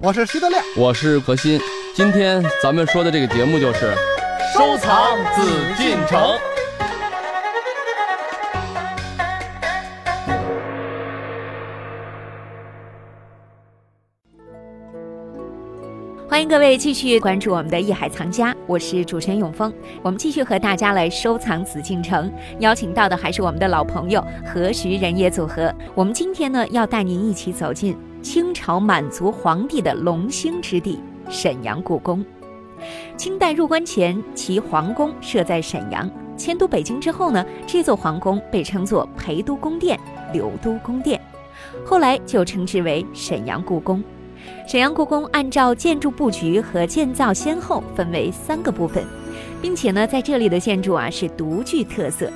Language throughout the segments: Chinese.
我是徐德亮，我是何鑫。今天咱们说的这个节目就是收藏紫禁城。欢迎各位继续关注我们的《艺海藏家》，我是主持人永峰。我们继续和大家来收藏紫禁城，邀请到的还是我们的老朋友何徐人也组合。我们今天呢，要带您一起走进清朝满族皇帝的龙兴之地——沈阳故宫。清代入关前，其皇宫设在沈阳。迁都北京之后呢，这座皇宫被称作陪都宫殿、留都宫殿，后来就称之为沈阳故宫。沈阳故宫按照建筑布局和建造先后分为三个部分，并且呢，在这里的建筑啊是独具特色，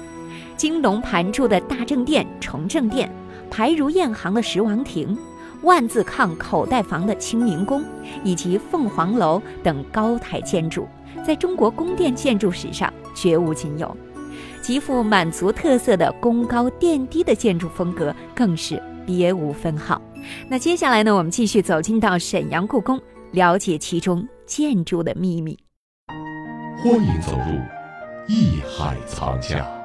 金龙盘柱的大正殿、崇正殿，排如雁行的十王亭，万字抗口袋房的清明宫，以及凤凰楼等高台建筑，在中国宫殿建筑史上绝无仅有，极富满族特色的宫高殿低的建筑风格更是别无分号。那接下来呢，我们继续走进到沈阳故宫，了解其中建筑的秘密。欢迎走入艺海藏家。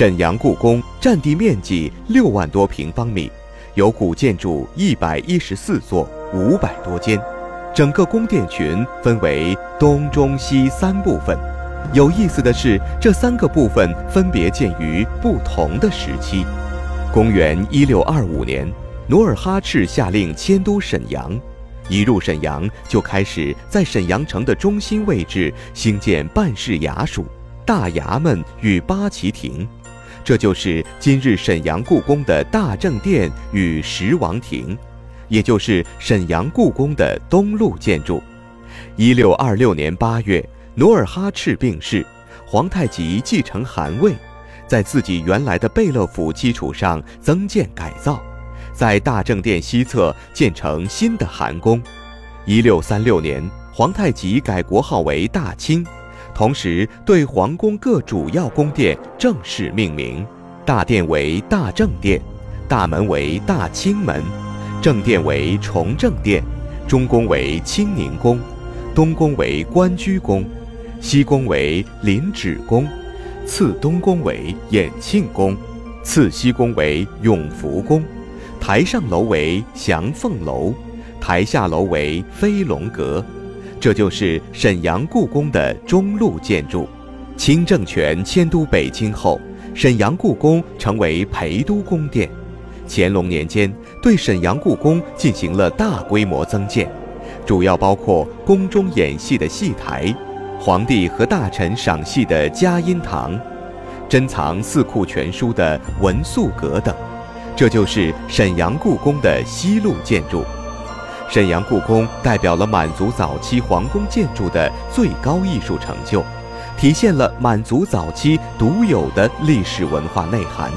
沈阳故宫占地面积六万多平方米，有古建筑一百一十四座，五百多间。整个宫殿群分为东、中、西三部分。有意思的是，这三个部分分别建于不同的时期。公元一六二五年，努尔哈赤下令迁都沈阳，一入沈阳就开始在沈阳城的中心位置兴建办事衙署、大衙门与八旗亭，这就是今日沈阳故宫的大正殿与十王亭。也就是沈阳故宫的东路建筑。一六二六年八月，努尔哈赤病逝，皇太极继承汗位，在自己原来的贝勒府基础上增建改造，在大正殿西侧建成新的汗宫。一六三六年，皇太极改国号为大清，同时对皇宫各主要宫殿正式命名：大殿为大正殿，大门。为大清门。正殿为崇正殿，中宫为清宁宫，东宫为关雎宫，西宫为临止宫，次东宫为衍庆宫，次西宫为永福宫，台上楼为祥凤楼，台下楼为飞龙阁。这就是沈阳故宫的中路建筑。清政权迁都北京后，沈阳故宫成为陪都宫殿。乾隆年间。对沈阳故宫进行了大规模增建，主要包括宫中演戏的戏台、皇帝和大臣赏戏的嘉音堂、珍藏四库全书的文素阁等。这就是沈阳故宫的西路建筑。沈阳故宫代表了满族早期皇宫建筑的最高艺术成就，体现了满族早期独有的历史文化内涵。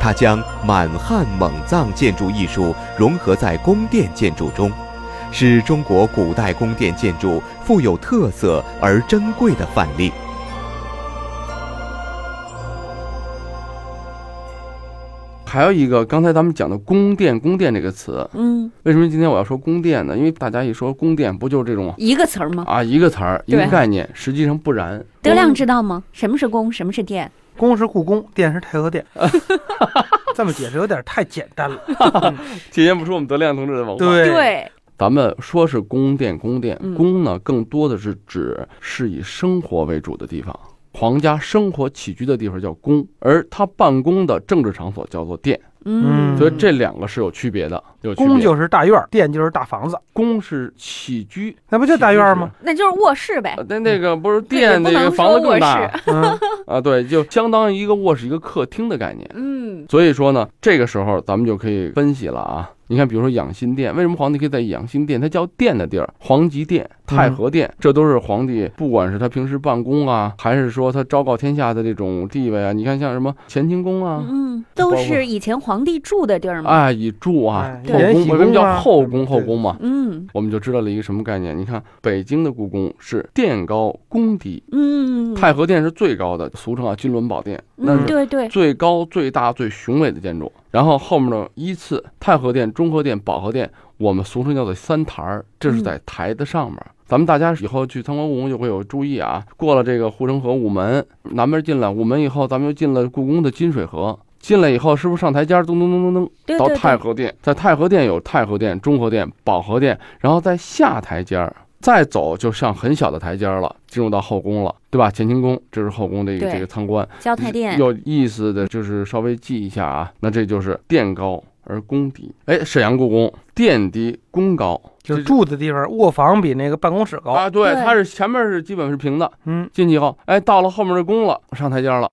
它将满汉蒙藏建筑艺术融合在宫殿建筑中，是中国古代宫殿建筑富有特色而珍贵的范例。还有一个，刚才咱们讲的“宫殿”，“宫殿”这个词，嗯，为什么今天我要说宫殿呢？因为大家一说宫殿，不就是这种一个词儿吗？啊，一个词儿，一个概念，实际上不然。德亮知道吗？什么是宫？什么是殿？宫是故宫，殿是太和殿。这么解释有点太简单了，体现不出我们德亮同志的文化。对，咱们说是宫殿，宫殿，宫呢，更多的是指是以生活为主的地方，皇家生活起居的地方叫宫，而他办公的政治场所叫做殿。嗯，所以这两个是有区别的。宫就是大院，殿就是大房子。宫是起居，那不就大院吗？那就是卧室呗。那那个不是殿，那个房子更大。啊，对，就相当于一个卧室、一个客厅的概念。嗯，所以说呢，这个时候咱们就可以分析了啊。你看，比如说养心殿，为什么皇帝可以在养心殿？它叫殿的地儿，皇极殿、太和殿，这都是皇帝不管是他平时办公啊，还是说他昭告天下的这种地位啊。你看，像什么乾清宫啊，嗯，都是以前皇帝住的地儿嘛。哎，以住啊，哎后宫为什么叫后宫？后宫嘛，嗯我们就知道了一个什么概念？你看，北京的故宫是殿高宫低，嗯，太和殿是最高的，俗称啊金銮宝殿，那对对，最高、最大、最雄伟的建筑。然后后面的依次，太和殿、中和殿、保和殿，我们俗称叫做三台儿，这是在台的上面。咱们大家以后去参观故宫就会有注意啊。过了这个护城河午门，南边进来午门以后，咱们又进了故宫的金水河。进来以后，是不是上台阶儿？咚咚咚咚咚，到太和殿，在太和殿有太和殿、中和殿、保和殿，然后在下台阶儿，再走就上很小的台阶儿了，进入到后宫了，对吧？乾清宫这是后宫的一个这个参观。交泰殿，有意思的就是稍微记一下啊，那这就是殿高而宫低。哎，沈阳故宫殿低宫高，就是住的地方，卧房比那个办公室高。啊，对，对它是前面是基本是平的，嗯，进去以后，哎，到了后面的宫了，上台阶了。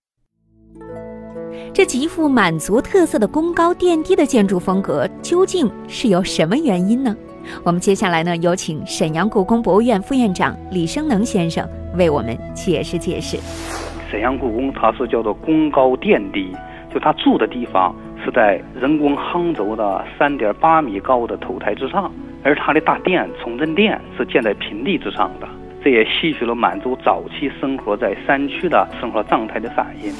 这极富满族特色的宫高殿低的建筑风格，究竟是由什么原因呢？我们接下来呢，有请沈阳故宫博物院副院长李生能先生为我们解释解释。沈阳故宫它是叫做宫高殿低，就它住的地方是在人工夯轴的三点八米高的头台之上，而它的大殿崇祯殿是建在平地之上的，这也吸取了满族早期生活在山区的生活状态的反应。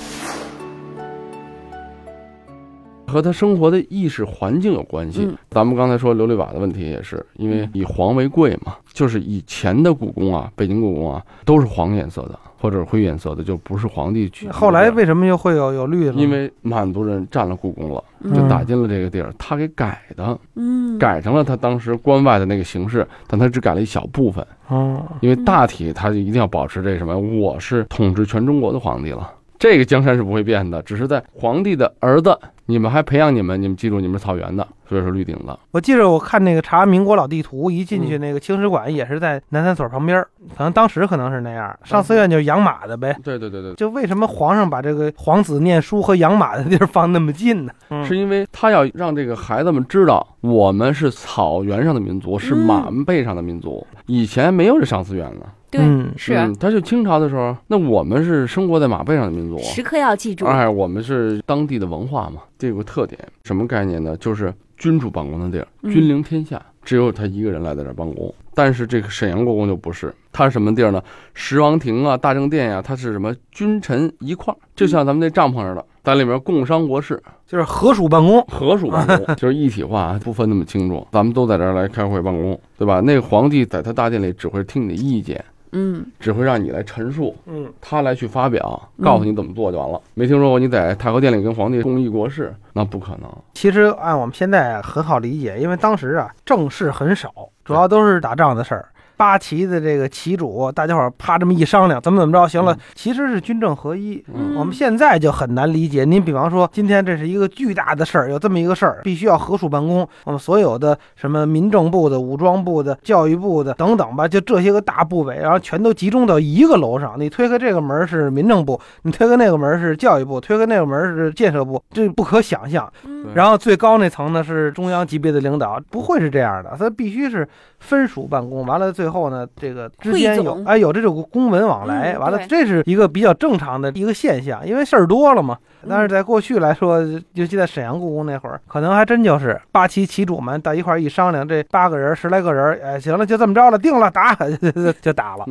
和他生活的意识环境有关系。嗯咱们刚才说琉璃瓦的问题也是，因为以黄为贵嘛，就是以前的故宫啊，北京故宫啊，都是黄颜色的或者灰颜色的，就不是皇帝去。后来为什么又会有有绿的呢？因为满族人占了故宫了，嗯就打进了这个地儿，他给改的，嗯，改成了他当时关外的那个形式，但他只改了一小部分，哦，因为大体他就一定要保持这什么，我是统治全中国的皇帝了。这个江山是不会变的，只是在皇帝的儿子，你们还培养你们，你们记住你们是草原的，所以说绿顶的。我记着我看那个查民国老地图，一进去嗯那个青石馆也是在南三所旁边儿，可能当时可能是那样。上寺院就是养马的呗。对对对对，就为什么皇上把这个皇子念书和养马的地儿放那么近呢？嗯是因为他要让这个孩子们知道，我们是草原上的民族，是嗯马背上的民族。以前没有这上寺院呢，对，嗯是啊嗯，他就清朝的时候，那我们是生活在马背上的民族。时刻要记住。哎，我们是当地的文化嘛，这有个特点，什么概念呢？就是君主办公的地儿，嗯君临天下，只有他一个人来在这儿办公。但是这个沈阳国公就不是，他是什么地儿呢？十王亭啊，大政殿呀、他是什么？君臣一块儿，就像咱们那帐篷似的，在里面共商国事，就是合署办公。合署办公，就是一体化，不分那么清楚。咱们都在这儿来开会办公，对吧？那个皇帝在他大殿里只会听你的意见，嗯，只会让你来陈述，嗯，他来去发表，嗯告诉你怎么做就完了。没听说过你在太和殿里跟皇帝共议国事，那不可能。其实按我们现在啊很好理解，因为当时啊政事很少，主要都是打仗的事儿。八旗的这个旗主，大家伙儿啪这么一商量，怎么怎么着，行了，其实是军政合一。嗯我们现在就很难理解。您比方说，今天这是一个巨大的事儿，有这么一个事儿，必须要合署办公。我们所有的什么民政部的、武装部的、教育部的等等吧，就这些个大部委，然后全都集中到一个楼上。你推开这个门是民政部，你推开那个门是教育部，推开那个门是建设部，这不可想象。嗯然后最高那层呢是中央级别的领导，不会是这样的，他必须是分署办公。完了最后呢，这个之间有哎有这种公文往来，完了这是一个比较正常的一个现象，因为事儿多了嘛。但是在过去来说，尤其在沈阳故宫那会儿，可能还真就是八旗旗主们到一块儿一商量，这八个人十来个人，哎，行了，就这么着了，定了，打就 就打了。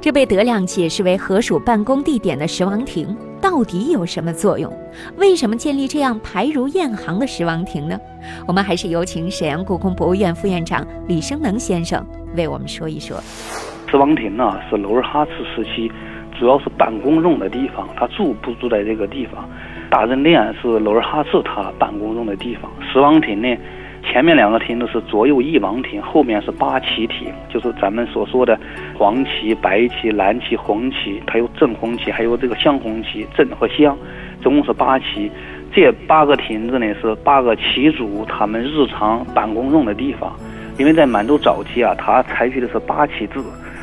这被德亮解释为河属办公地点的十王亭，到底有什么作用？为什么建立这样排如雁行的十王亭呢？我们还是有请沈阳故宫博物院副院长李生能先生为我们说一说。十王亭呢是努尔哈赤时期主要是办公用的地方，他住不住在这个地方？大政殿是努尔哈赤他办公用的地方，十王亭呢，前面两个亭子是左右翼王亭，后面是八旗亭，就是咱们所说的黄旗、白旗、蓝旗、红旗，还有正红旗，还有这个镶红旗，正和镶，总共是八旗。这八个亭子呢是八个旗主他们日常办公用的地方，因为在满洲早期啊，他采取的是八旗制。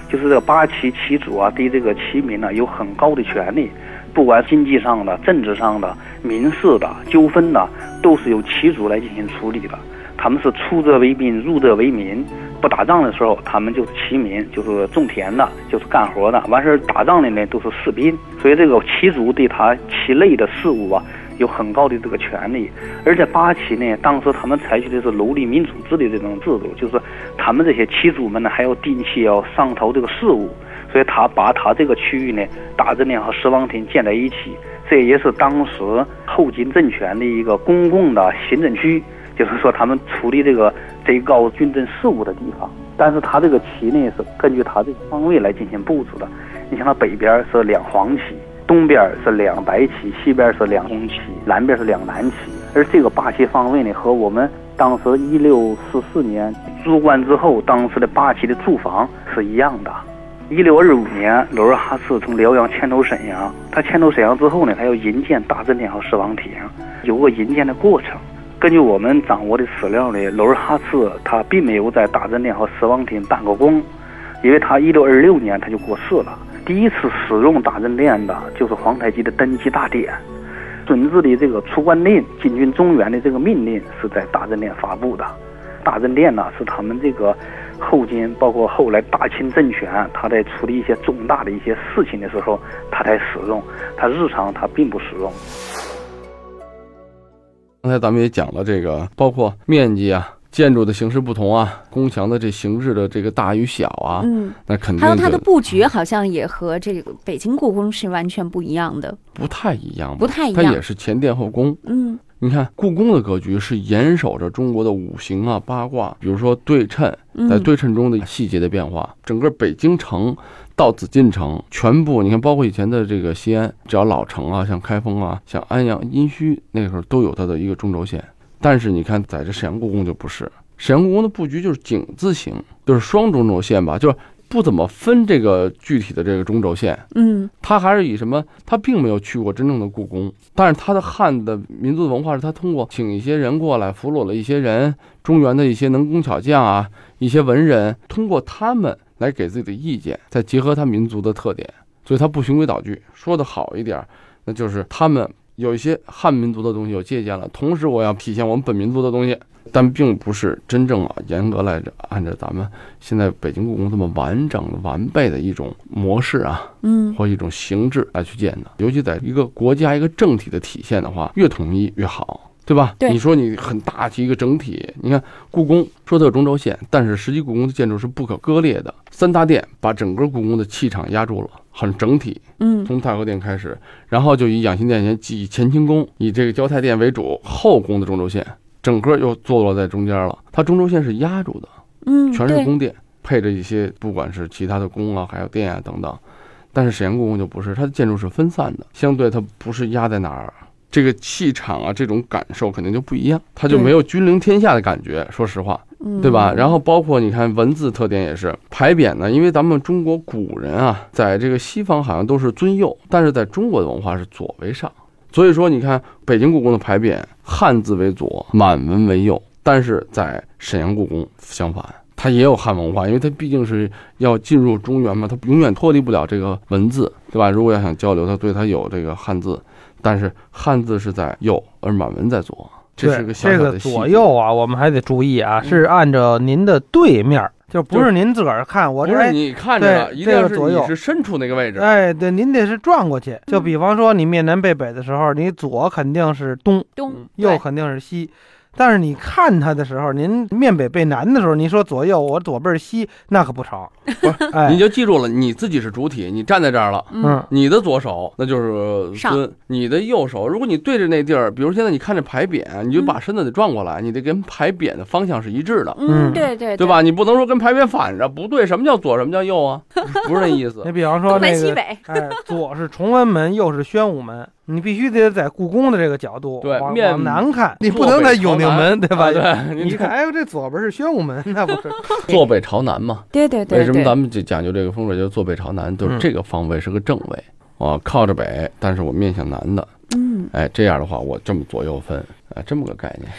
就是这个八旗旗主啊，对这个旗民呢有很高的权利，不管经济上的、政治上的、民事的纠纷的，都是由旗主来进行处理的。他们是出则为兵，入则为民。不打仗的时候，他们就是旗民，就是种田的，就是干活的。完事儿打仗的呢，都是士兵。所以这个旗族对他旗内的事务啊，有很高的这个权利。而且八旗呢，当时他们采取的是奴隶民主制的这种制度，就是他们这些旗族们呢，还要定期要上头这个事务。所以他把他这个区域呢，大正呢和十王亭建在一起，这也是当时后金政权的一个公共的行政区。就是说，他们处理这个最高军政事务的地方，但是它这个旗呢是根据它这个方位来进行布置的。你像它北边是两黄旗，东边是两白旗，西边是两红旗，南边是两蓝旗。而这个八旗方位呢，和我们当时一六四四年入关之后，当时的八旗的驻防是一样的。一六二五年，努尔哈赤从辽阳迁都沈阳，他迁都沈阳之后呢，他要营建大正殿和十王亭，有个营建的过程。根据我们掌握的史料呢，努尔哈赤他并没有在大政殿和十王亭办过公，因为他一六二六年他就过世了。第一次使用大政殿的就是皇太极的登基大典，准字的这个出关令、进军中原的这个命令是在大政殿发布的。大政殿呢是他们这个后金，包括后来大清政权，他在处理一些重大的一些事情的时候，他才使用，他日常他并不使用。刚才咱们也讲了，这个包括面积啊、建筑的形式不同啊、宫墙的这形式的这个大与小啊，嗯，那肯定还有它的布局好像也和这个北京故宫是完全不一样的，不太一样，不太一样它也。是前殿后宫。嗯你看故宫的格局是严守着中国的五行啊、八卦，比如说对称，在嗯对称中的细节的变化。整个北京城到紫禁城，全部你看，包括以前的这个西安，只要老城啊，像开封啊、像安阳、殷墟，那个时候都有它的一个中轴线。但是你看，在这沈阳故宫就不是，沈阳故宫的布局就是井字形，就是双中轴线吧，就是不怎么分这个具体的这个中轴线。嗯它还是以什么？他并没有去过真正的故宫，但是他的汉的民族的文化是他通过请一些人过来俘虏了一些人，中原的一些能工巧匠啊，一些文人，通过他们来给自己的意见，再结合他民族的特点，所以他不循规蹈矩。说的好一点，那就是他们有一些汉民族的东西有借鉴了，同时我要体现我们本民族的东西。但并不是真正啊，严格来着，按照咱们现在北京故宫这么完整、完备的一种模式啊，嗯或一种形制来去建的。尤其在一个国家一个政体的体现的话，越统一越好，对吧？对你说你很大气一个整体，你看故宫说它有中轴线，但是实际故宫的建筑是不可割裂的。三大殿把整个故宫的气场压住了，很整体。嗯从太和殿开始，然后就以养心殿前以乾清宫以这个交泰殿为主，后宫的中轴线整个又坐落在中间了。它中轴线是压住的，嗯，全是宫殿，配着一些不管是其他的宫啊，还有殿啊等等。但是沈阳故宫就不是，它的建筑是分散的，相对它不是压在哪儿，这个气场啊，这种感受肯定就不一样，它就没有君临天下的感觉。说实话，嗯对吧？然后包括你看文字特点也是牌匾呢，因为咱们中国古人啊，在这个西方好像都是尊右，但是在中国的文化是左为上。所以说，你看北京故宫的牌匾，汉字为左，满文为右，但是在沈阳故宫相反，它也有汉文化，因为它毕竟是要进入中原嘛，它永远脱离不了这个文字，对吧？如果要想交流，它对它有这个汉字，但是汉字是在右，而满文在左，这是个小小的细节左右啊，我们还得注意啊，是按照您的对面儿，就不是您自个儿看我这哎不是你看着一定要是左右你是身处那个位置。哎，对，您得是转过去。就嗯比方说，你面南背北的时候，你左肯定是东，东右肯定是西。但是你看它的时候，您面北背南的时候，您说左右，我左背儿西，那可不成。不是，哎你，就记住了，你自己是主体，你站在这儿了。你的左手那就是上尊，你的右手，如果你对着那地儿，比如现在你看着牌匾，你就把身子得转过来，你得跟牌匾的方向是一致的，对对对？吧？你不能说跟牌匾反着，不对。什么叫左？什么叫右啊？不是那意思你。比方说那个，西北，哎，左是崇文门，右是宣武门，你必须得在故宫的这个角度面往南看，你不能在永定门，对吧？啊对，你看，哎，这左边是宣武门，那不是？坐北朝南嘛。对对对，为什么咱们就讲究这个风水，就是坐北朝南，就是嗯这个方位是个正位，啊，靠着北，但是我面向南的，嗯哎，这样的话，我这么左右分，哎，这么个概念。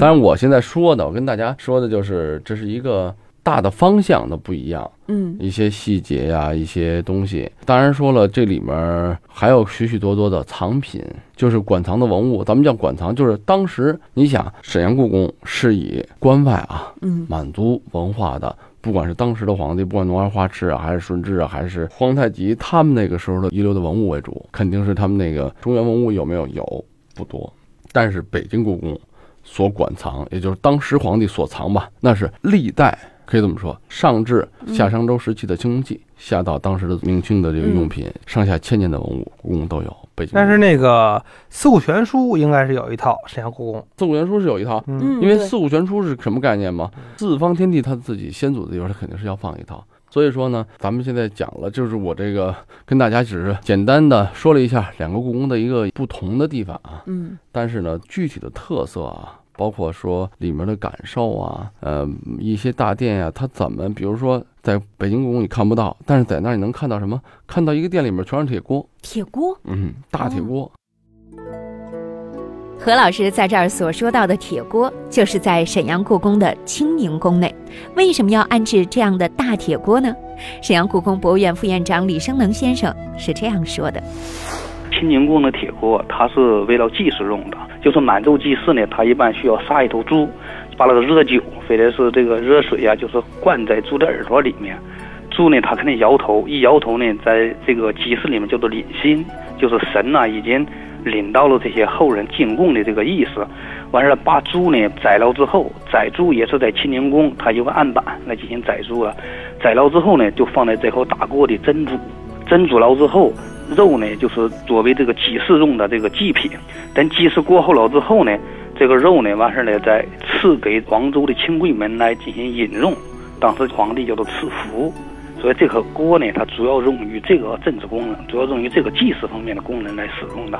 当然，我现在说的，我跟大家说的就是，这是一个大的方向的不一样，嗯一些细节呀、一些东西。当然说了，这里面还有许许多多的藏品，就是馆藏的文物。咱们叫馆藏，就是当时你想，沈阳故宫是以关外啊嗯满族文化的。不管是当时的皇帝，不管努尔哈赤啊，还是顺治啊，还是皇太极，他们那个时候的遗留的文物为主，肯定是他们那个中原文物有没有？有，不多。但是北京故宫所馆藏，也就是当时皇帝所藏吧，那是历代可以这么说，上至夏商周时期的青铜器，下到当时的明清的这个用品，上下千年的文物，故宫都有。北京，但是那个《四库全书》应该是有一套，沈阳故宫。四库全书是有一套，因为四库全书是什么概念嘛？四方天地他自己先祖的地方，他肯定是要放一套。所以说呢，咱们现在讲了，就是我这个跟大家只是简单的说了一下两个故宫的一个不同的地方啊，嗯但是呢，具体的特色啊，包括说里面的感受啊，呃，一些大殿呀、它怎么，比如说在北京故宫你看不到，但是在那儿你能看到什么？看到一个店里面全是铁锅，铁锅。嗯，大铁锅。何老师在这儿所说到的铁锅，就是在沈阳故宫的清宁宫内。为什么要安置这样的大铁锅呢？沈阳故宫博物院副院长李生能先生是这样说的：清宁宫的铁锅，它是为了祭祀用的，就是满洲祭祀呢，它一般需要杀一头猪，把那个热酒或者是这个热水啊，就是灌在猪的耳朵里面，猪呢它肯定摇头，一摇头呢，在这个祭祀里面叫做领心，就是神呐、已经领到了这些后人进贡的这个意思。完事儿把猪呢宰了之后，宰猪也是在清宁宫，它有个案板来进行宰猪啊。宰了之后呢，就放在这口大锅里蒸煮，蒸煮了之后，肉呢就是作为这个祭祀用的这个祭品。等祭祀过后了之后呢，这个肉呢完事儿呢再赐给黄州的亲贵们来进行饮用。当时皇帝叫做赐福，所以这个锅呢，它主要用于这个政治功能，主要用于这个祭祀方面的功能来使用的。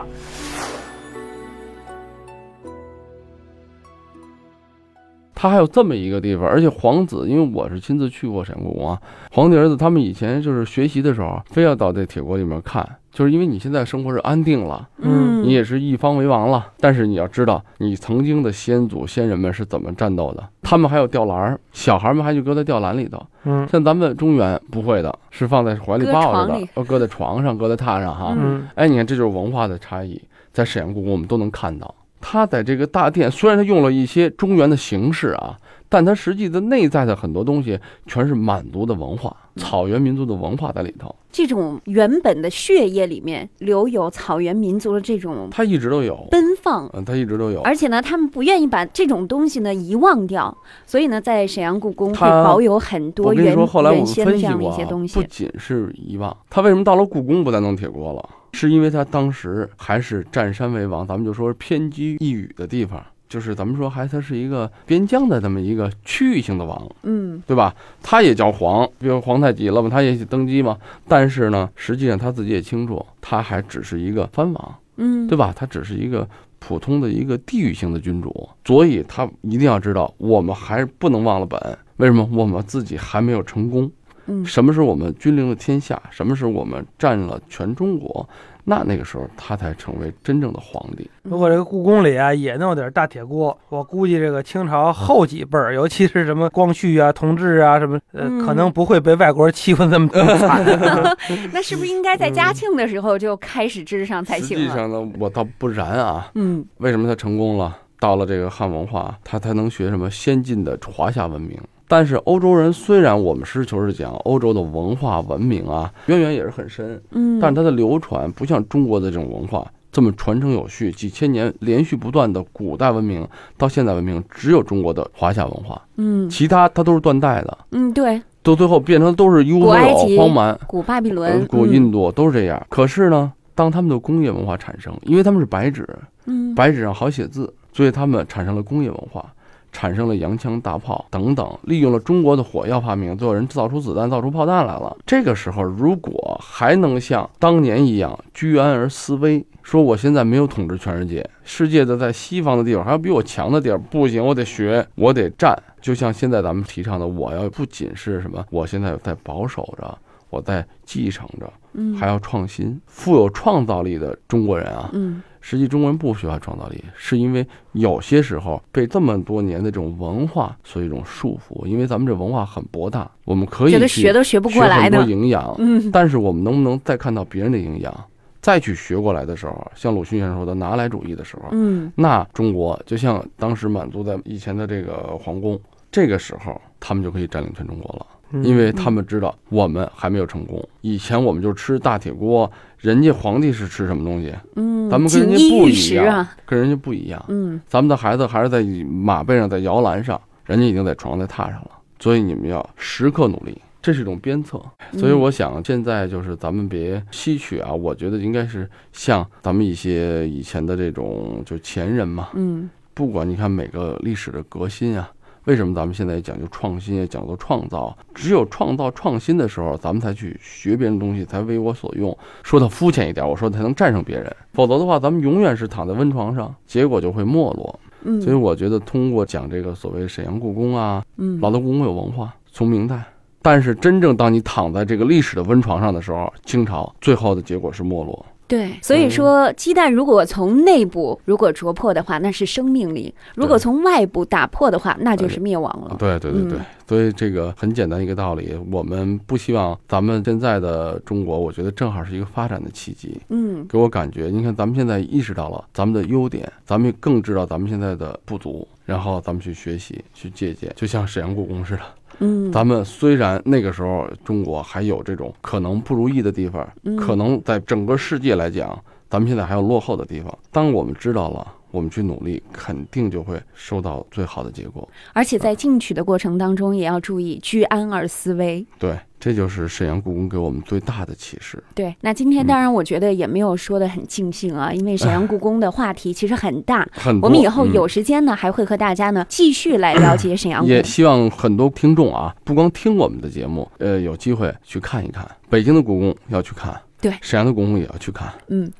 它还有这么一个地方，而且皇子，因为我是亲自去过沈阳故宫啊，皇帝儿子他们以前就是学习的时候，非要到这铁锅里面看，就是因为你现在生活是安定了，嗯你也是一方为王了，但是你要知道，你曾经的先祖先人们是怎么战斗的，他们还有吊篮儿，小孩们还就搁在吊篮里头，嗯像咱们中原不会的，是放在怀里抱着的要搁在床上，搁在榻上哈。嗯哎，你看这就是文化的差异，在沈阳故宫我们都能看到。它在这个大殿，虽然他用了一些中原的形式啊，但他实际的内在的很多东西全是满族的文化、草原民族的文化在里头，这种原本的血液里面留有草原民族的这种它一直都有，奔放。嗯，它一直都有。而且呢，他们不愿意把这种东西呢遗忘掉，所以呢，在沈阳故宫会它保有很多原原先这样的一些东西。不仅是遗忘，他为什么到了故宫不再弄铁锅了？是因为他当时还是占山为王，咱们就说是偏居一隅的地方，就是咱们说还他是一个边疆的这么一个区域性的王，嗯对吧？他也叫皇，比如皇太极了嘛，他也登基嘛。但是呢，实际上他自己也清楚，他还只是一个藩王，嗯，对吧？他只是一个普通的一个地域性的君主，所以他一定要知道，我们还是不能忘了本。为什么？我们自己还没有成功。嗯什么时候我们君临了天下？什么时候我们占了全中国？那那个时候他才成为真正的皇帝。如果这个故宫里啊也弄点大铁锅，我估计这个清朝后几辈儿，尤其是什么光绪啊、同治啊什么，呃，嗯可能不会被外国人欺负那么这么惨。啊 那是不是应该在嘉庆的时候就开始治上才行实？际上呢，我倒不然啊。嗯为什么他成功了？到了这个汉文化，他才能学什么先进的华夏文明。但是欧洲人虽然我们实事求是讲，欧洲的文化文明啊，渊源也是很深，嗯，但是它的流传不像中国的这种文化这么传承有序，几千年连续不断的古代文明到现代文明，只有中国的华夏文化，嗯。其他它都是断代的，嗯对，到最后变成都是优古埃及有荒蛮，古巴比呃伦、古印度都是这样。可是呢，当他们的工业文化产生，因为他们是白纸，嗯。白纸上好写字，所以他们产生了工业文化，产生了洋枪大炮等等，利用了中国的火药发明，最后人造出子弹、造出炮弹来了。这个时候，如果还能像当年一样居安而思危，说我现在没有统治全世界，世界的在西方的地方还有比我强的地儿，不行，我得学，我得战。就像现在咱们提倡的，我要不仅是什么，我现在在保守着。我在继承着，嗯，还要创新。富有创造力的中国人啊，嗯实际中国人不缺乏创造力，是因为有些时候被这么多年的这种文化所一种束缚。因为咱们这文化很博大，我们可以觉学都学不过来学很多。营养，嗯但是我们能不能再看到别人的营养，再去学过来的时候，像鲁迅先生说的拿来主义的时候，嗯那中国就像当时满族在以前的这个皇宫，这个时候他们就可以占领全中国了。嗯因为他们知道我们还没有成功。以前我们就吃大铁锅，人家皇帝是吃什么东西，嗯，咱们跟人家不一样啊，跟人家不一样。嗯咱们的孩子还是在马背上，在摇篮上，人家已经在床在榻上了。所以你们要时刻努力，这是一种鞭策。所以嗯我想现在就是咱们别吸取啊，我觉得应该是像咱们一些以前的这种就前人嘛，嗯不管你看每个历史的革新啊，为什么咱们现在讲究创新，也讲究创造？只有创造创新的时候，咱们才去学别人的东西，才为我所用。说的肤浅一点，我说才能战胜别人。否则的话，咱们永远是躺在温床上，结果就会没落。嗯，所以我觉得通过讲这个所谓沈阳故宫啊，嗯老的故宫有文化，从明代。但是真正当你躺在这个历史的温床上的时候，清朝最后的结果是没落。对，所以说鸡蛋如果从内部如果啄破的话，那是生命力；如果从外部打破的话，那就是灭亡了。对对对对，嗯。所以这个很简单一个道理，我们不希望咱们现在的中国，我觉得正好是一个发展的契机。嗯。给我感觉，你看咱们现在意识到了咱们的优点，咱们更知道咱们现在的不足，然后咱们去学习、去借鉴，就像沈阳故宫似的。嗯，咱们虽然那个时候中国还有这种可能不如意的地方，嗯可能在整个世界来讲，咱们现在还有落后的地方。当我们知道了，我们去努力，肯定就会收到最好的结果。而且在进取的过程当中，也要注意居安而思危。对，这就是沈阳故宫给我们最大的启示。对，那今天当然我觉得也没有说的很尽兴啊，因为沈阳故宫的话题其实很大。很多我们以后嗯有时间呢，还会和大家呢继续来了解沈阳故宫也。希望很多听众啊，不光听我们的节目，呃，有机会去看一看北京的故宫要去看，对沈阳的故宫也要去看。嗯，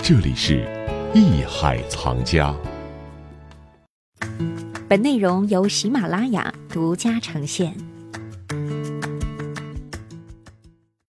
这里是艺海藏家。本内容由喜马拉雅独家呈现。